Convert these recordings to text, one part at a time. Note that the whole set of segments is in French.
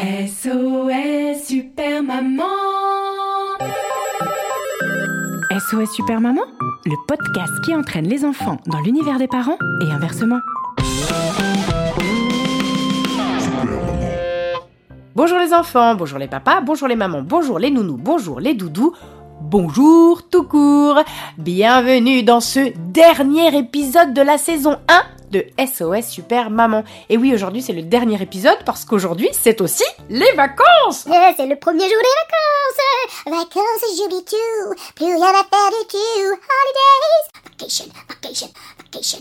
SOS Super Maman SOS Super Maman, le podcast qui entraîne les enfants dans l'univers des parents et inversement. Bonjour les enfants, bonjour les papas, bonjour les mamans, bonjour les nounous, bonjour les doudous, bonjour tout court. Bienvenue dans ce dernier épisode de la saison 1 de SOS Super Maman. Et oui, aujourd'hui c'est le dernier épisode parce qu'aujourd'hui c'est aussi les vacances Euh, c'est le premier jour des vacances. Vacances, j'oublie tout. Plus rien à faire du tout. Holidays. Vacation, vacation, vacation.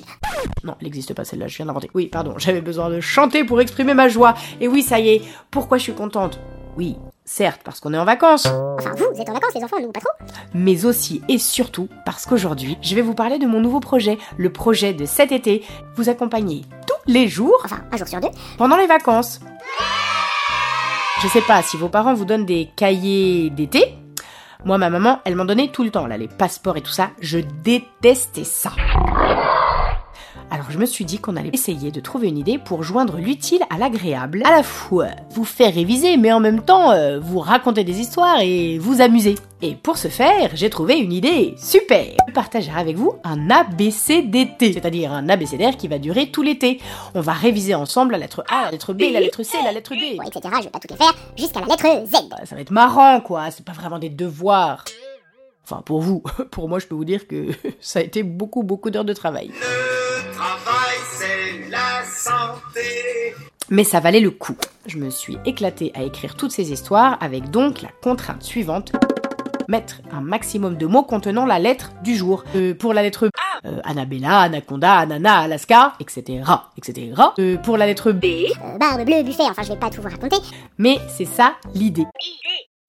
Non, elle n'existe pas celle-là, je viens d'inventer. Oui, pardon, j'avais besoin de chanter pour exprimer ma joie. Et oui, ça y est, pourquoi je suis contente? Oui, certes, parce qu'on est en vacances, Enfin, vous, vous êtes en vacances, les enfants, nous, pas trop. mais aussi et surtout parce qu'aujourd'hui, je vais vous parler de mon nouveau projet, le projet de cet été, vous accompagner tous les jours Enfin, un jour sur deux. pendant les vacances. Je sais pas si vos parents vous donnent des cahiers d'été. Moi, ma maman, elle m'en donnait tout le temps, là, les passeports et tout ça. Je détestais ça. Alors je me suis dit qu'on allait essayer de trouver une idée pour joindre l'utile à l'agréable, à la fois vous faire réviser, mais en même temps euh, vous raconter des histoires et vous amuser. Et pour ce faire, j'ai trouvé une idée super Je partagerai avec vous un ABCDT, c'est-à-dire un abécédaire qui va durer tout l'été. On va réviser ensemble la lettre A, la lettre B, la lettre C, la lettre D. Bon, etc. Je vais pas tout les faire jusqu'à la lettre Z. Bah, ça va être marrant, quoi. C'est pas vraiment des devoirs. Enfin, pour vous. Pour moi, je peux vous dire que ça a été beaucoup, beaucoup d'heures de travail, Mais ça valait le coup. Je me suis éclatée à écrire toutes ces histoires avec donc la contrainte suivante. Mettre un maximum de mots contenant la lettre du jour. Euh, pour la lettre B, euh, Annabella, Anaconda, Anana, Alaska, etc. etc. Euh, pour la lettre B, Euh, barbe bleue, buffet, enfin, je vais pas tout vous raconter. Mais c'est ça l'idée.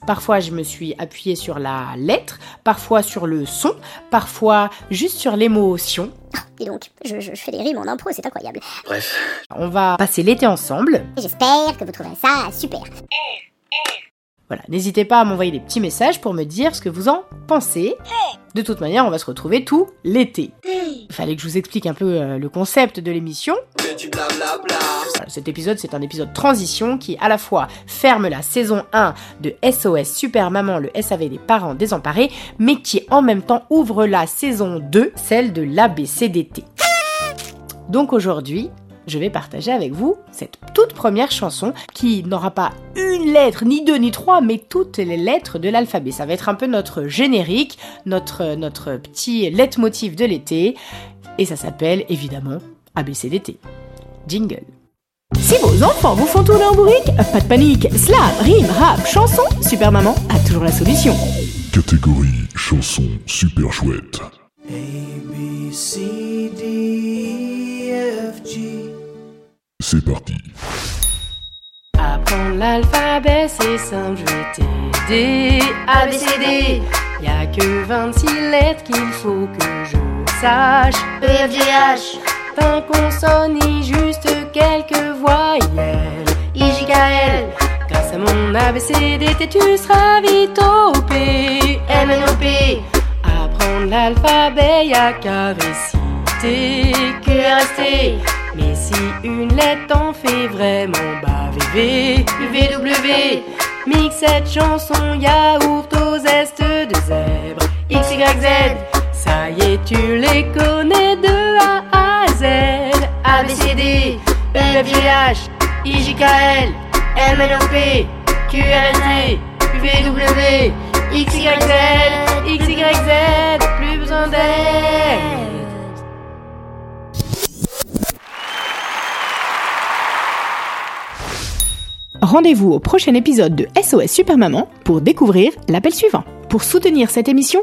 Parfois, je me suis appuyée sur la lettre, parfois sur le son, parfois juste sur l'émotion. Dis donc, je, je fais des rimes en impro, c'est incroyable. Bref, On va passer l'été ensemble. J'espère que vous trouverez ça super. Voilà, n'hésitez pas à m'envoyer des petits messages pour me dire ce que vous en pensez. De toute manière, on va se retrouver tout l'été. Il fallait que je vous explique un peu euh, le concept de l'émission. Cet épisode, c'est un épisode transition qui, à la fois, ferme la saison 1 de SOS Super Maman, le SAV des parents désemparés, mais qui, en même temps, ouvre la saison 2, celle de l'ABCDT. Donc aujourd'hui, je vais partager avec vous cette toute première chanson qui n'aura pas une lettre, ni deux, ni trois, mais toutes les lettres de l'alphabet. Ça va être un peu notre générique, notre, notre petit leitmotiv de l'été, et ça s'appelle évidemment ABCDT. Jingle. Si vos enfants vous font tourner en bourrique, pas de panique, slam, rime, rap, chanson, Super Maman a toujours la solution. Catégorie chanson super chouette. A, B, C, D, E, F, G. C'est parti. Apprendre l'alphabet, c'est simple, je vais t'aider. A, B, C, D. Y a que 26 lettres qu'il faut que je sache. E, F, G, H. Fin consonne, ni juste quelques voyelles. I, J, K, L. Grâce à mon seras vite au P. M, N, O, P. Apprendre l'alphabet, y a qu'à réciter. Q, R, S, T. Mais si une lettre t'en fait vraiment baver, U, V, W. Mixe cette chanson, yaourt aux zestes de zèbre. Z. Ça y est, tu les connais de D, E, F, G, H, I, J, K, L, M, N, O, P, Q, R, S, T, U, V, W, X, Y, Z, X, Y, Z, plus besoin d'aide. Rendez-vous au prochain épisode de SOS Super Maman pour découvrir l'appel suivant. Pour soutenir cette émission,